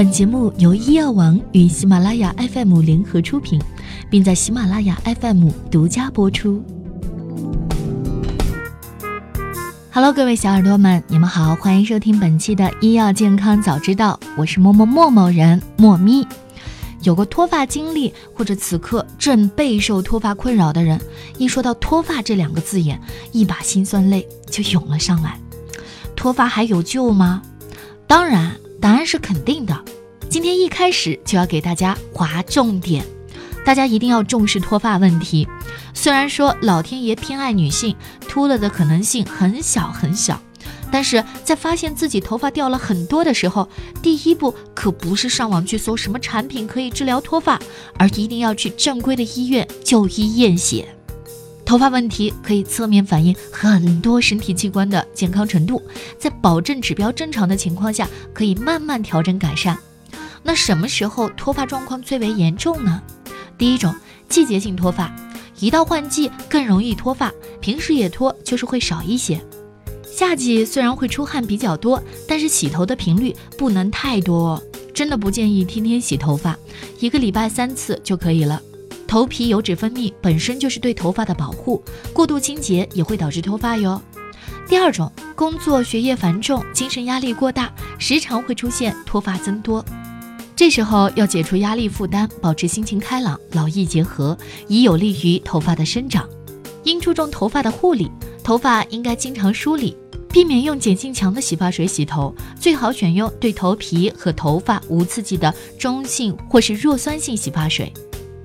本节目由医药王与喜马拉雅 FM 联合出品，并在喜马拉雅 FM 独家播出。Hello，各位小耳朵们，你们好，欢迎收听本期的医药健康早知道，我是默默默默人莫咪。有过脱发经历或者此刻正备受脱发困扰的人，一说到脱发这两个字眼，一把辛酸泪就涌了上来。脱发还有救吗？当然，答案是肯定的。今天一开始就要给大家划重点，大家一定要重视脱发问题。虽然说老天爷偏爱女性，秃了的可能性很小很小，但是在发现自己头发掉了很多的时候，第一步可不是上网去搜什么产品可以治疗脱发，而一定要去正规的医院就医验血。头发问题可以侧面反映很多身体器官的健康程度，在保证指标正常的情况下，可以慢慢调整改善。那什么时候脱发状况最为严重呢？第一种，季节性脱发，一到换季更容易脱发，平时也脱，就是会少一些。夏季虽然会出汗比较多，但是洗头的频率不能太多哦，真的不建议天天洗头发，一个礼拜三次就可以了。头皮油脂分泌本身就是对头发的保护，过度清洁也会导致脱发哟。第二种，工作学业繁重，精神压力过大，时常会出现脱发增多。这时候要解除压力负担，保持心情开朗，劳逸结合，以有利于头发的生长。应注重头发的护理，头发应该经常梳理，避免用碱性强的洗发水洗头，最好选用对头皮和头发无刺激的中性或是弱酸性洗发水。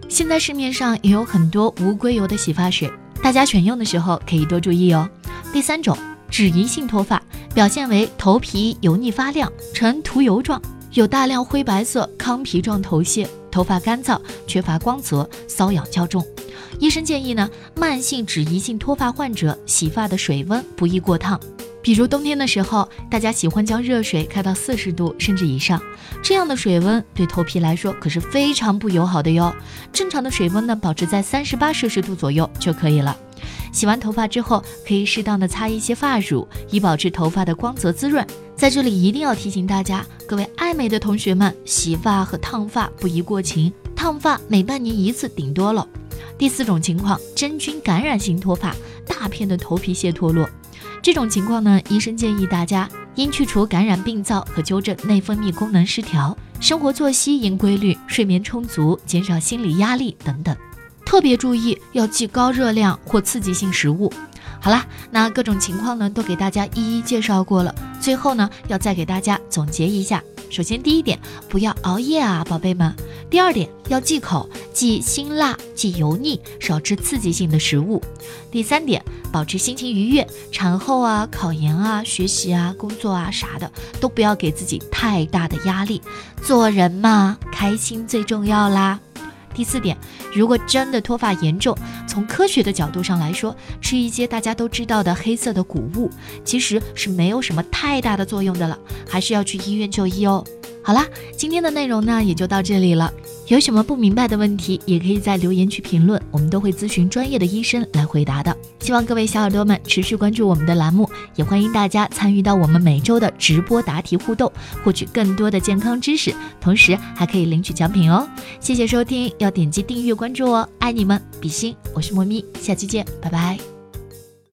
现在市面上也有很多无硅油的洗发水，大家选用的时候可以多注意哦。第三种，脂溢性脱发，表现为头皮油腻发亮，呈涂油状。有大量灰白色糠皮状头屑，头发干燥，缺乏光泽，瘙痒较重。医生建议呢，慢性脂溢性脱发患者洗发的水温不宜过烫，比如冬天的时候，大家喜欢将热水开到四十度甚至以上，这样的水温对头皮来说可是非常不友好的哟。正常的水温呢，保持在三十八摄氏度左右就可以了。洗完头发之后，可以适当的擦一些发乳，以保持头发的光泽滋润。在这里一定要提醒大家，各位爱美的同学们，洗发和烫发不宜过勤，烫发每半年一次顶多了。第四种情况，真菌感染性脱发，大片的头皮屑脱落。这种情况呢，医生建议大家应去除感染病灶和纠正内分泌功能失调，生活作息应规律，睡眠充足，减少心理压力等等。特别注意要忌高热量或刺激性食物。好啦，那各种情况呢都给大家一一介绍过了。最后呢，要再给大家总结一下。首先，第一点，不要熬夜啊，宝贝们。第二点，要忌口，忌辛辣，忌油腻，少吃刺激性的食物。第三点，保持心情愉悦。产后啊，考研啊，学习啊，工作啊啥的，都不要给自己太大的压力。做人嘛，开心最重要啦。第四点，如果真的脱发严重，从科学的角度上来说，吃一些大家都知道的黑色的谷物，其实是没有什么太大的作用的了，还是要去医院就医哦。好啦，今天的内容呢也就到这里了。有什么不明白的问题，也可以在留言区评论，我们都会咨询专业的医生来回答的。希望各位小耳朵们持续关注我们的栏目，也欢迎大家参与到我们每周的直播答题互动，获取更多的健康知识，同时还可以领取奖品哦。谢谢收听，要点击订阅关注哦，爱你们，比心，我是莫咪，下期见，拜拜。